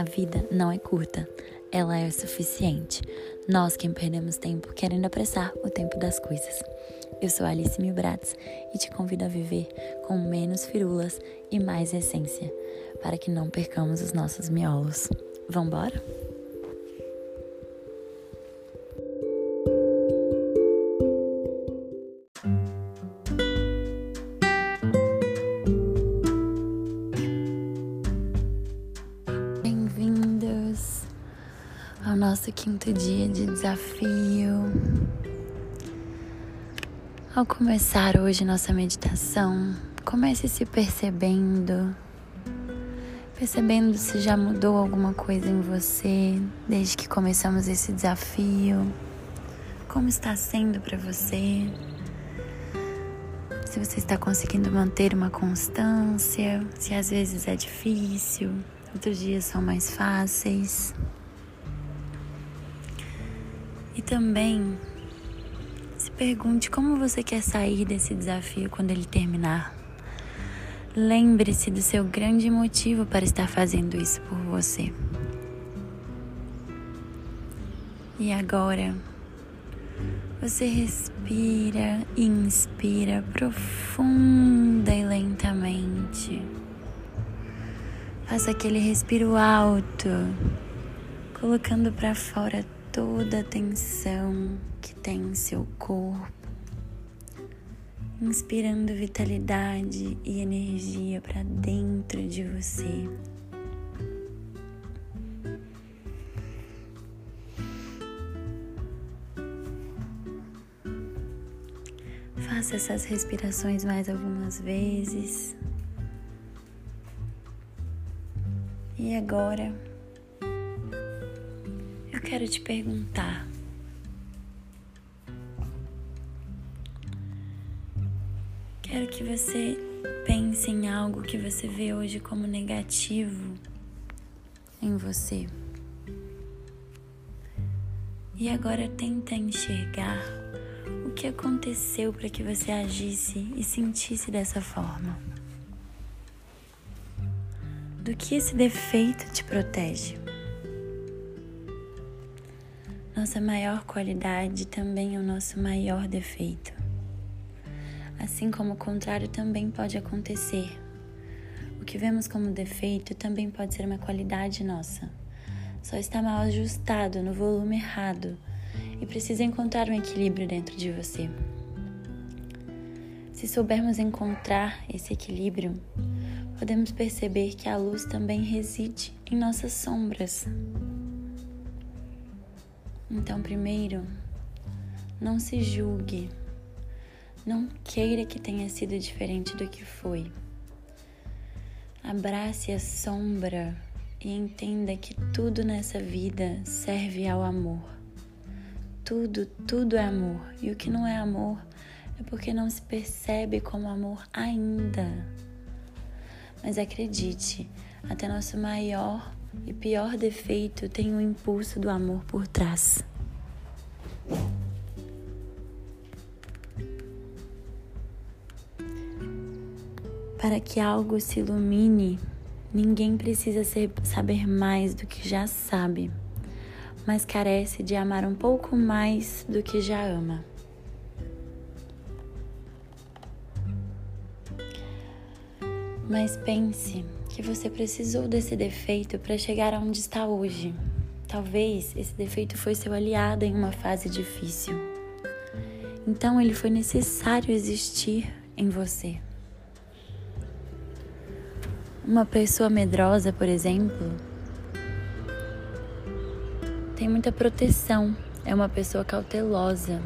A vida não é curta, ela é o suficiente. Nós quem perdemos tempo querendo apressar o tempo das coisas. Eu sou Alice Milbratz e te convido a viver com menos firulas e mais essência, para que não percamos os nossos miolos. Vambora? Nosso quinto dia de desafio. Ao começar hoje nossa meditação, comece se percebendo, percebendo se já mudou alguma coisa em você desde que começamos esse desafio, como está sendo para você, se você está conseguindo manter uma constância, se às vezes é difícil, outros dias são mais fáceis. Também se pergunte como você quer sair desse desafio quando ele terminar. Lembre-se do seu grande motivo para estar fazendo isso por você. E agora, você respira e inspira profunda e lentamente. Faça aquele respiro alto, colocando para fora toda a tensão que tem em seu corpo, inspirando vitalidade e energia para dentro de você. Faça essas respirações mais algumas vezes. E agora quero te perguntar: quero que você pense em algo que você vê hoje como negativo em você. E agora tenta enxergar o que aconteceu para que você agisse e sentisse dessa forma do que esse defeito te protege. Nossa maior qualidade também é o nosso maior defeito. Assim como o contrário também pode acontecer. O que vemos como defeito também pode ser uma qualidade nossa. Só está mal ajustado no volume errado e precisa encontrar um equilíbrio dentro de você. Se soubermos encontrar esse equilíbrio, podemos perceber que a luz também reside em nossas sombras. Então, primeiro, não se julgue, não queira que tenha sido diferente do que foi. Abrace a sombra e entenda que tudo nessa vida serve ao amor. Tudo, tudo é amor. E o que não é amor é porque não se percebe como amor ainda. Mas acredite, até nosso maior e pior defeito tem o impulso do amor por trás. Para que algo se ilumine, ninguém precisa ser, saber mais do que já sabe, mas carece de amar um pouco mais do que já ama. Mas pense que você precisou desse defeito para chegar aonde está hoje. Talvez esse defeito foi seu aliado em uma fase difícil. Então ele foi necessário existir em você. Uma pessoa medrosa, por exemplo, tem muita proteção, é uma pessoa cautelosa.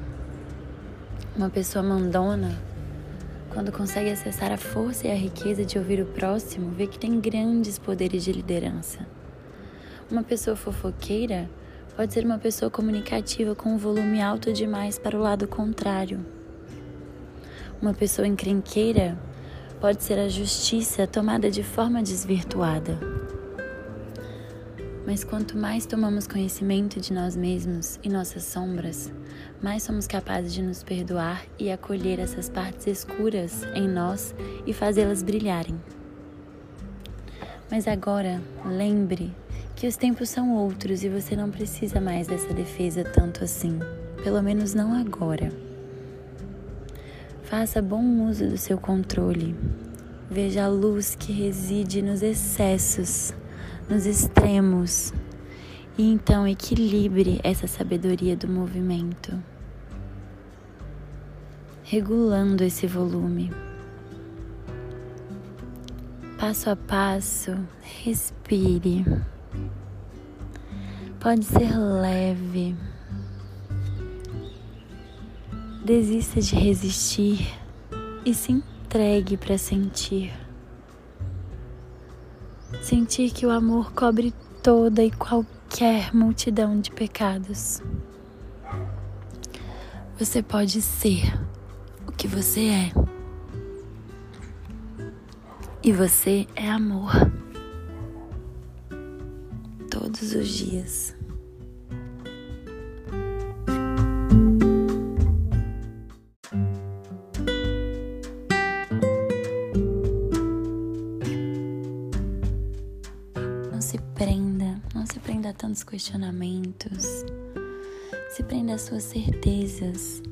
Uma pessoa mandona quando consegue acessar a força e a riqueza de ouvir o próximo, vê que tem grandes poderes de liderança. Uma pessoa fofoqueira pode ser uma pessoa comunicativa com um volume alto demais para o lado contrário. Uma pessoa encrenqueira pode ser a justiça tomada de forma desvirtuada. Mas quanto mais tomamos conhecimento de nós mesmos e nossas sombras, mais somos capazes de nos perdoar e acolher essas partes escuras em nós e fazê-las brilharem. Mas agora, lembre que os tempos são outros e você não precisa mais dessa defesa tanto assim, pelo menos não agora. Faça bom uso do seu controle. Veja a luz que reside nos excessos, nos extremos, e então equilibre essa sabedoria do movimento, regulando esse volume. Passo a passo, respire. Pode ser leve. Desista de resistir e se entregue para sentir. Sentir que o amor cobre toda e qualquer multidão de pecados. Você pode ser o que você é. E você é amor. Todos os dias. Tantos questionamentos. Se prenda às suas certezas,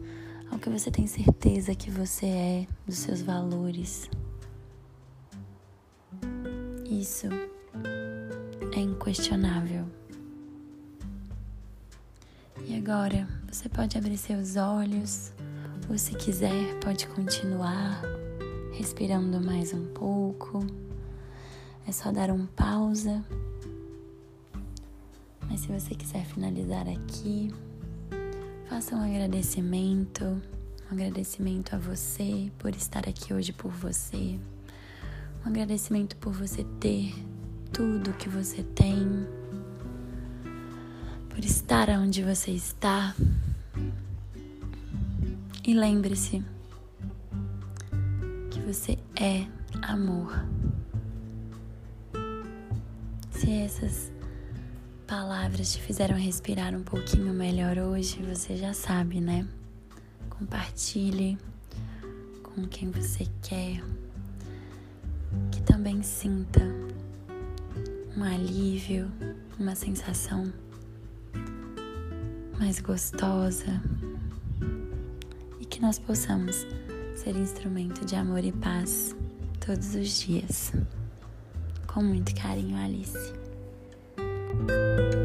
ao que você tem certeza que você é, dos seus valores. Isso é inquestionável. E agora você pode abrir seus olhos, ou se quiser, pode continuar respirando mais um pouco. É só dar um pausa. Mas se você quiser finalizar aqui, faça um agradecimento, um agradecimento a você por estar aqui hoje por você. Um agradecimento por você ter tudo que você tem, por estar onde você está. E lembre-se que você é amor. Se essas palavras te fizeram respirar um pouquinho melhor hoje, você já sabe, né? Compartilhe com quem você quer que também sinta um alívio, uma sensação mais gostosa e que nós possamos ser instrumento de amor e paz todos os dias. Com muito carinho, Alice. Música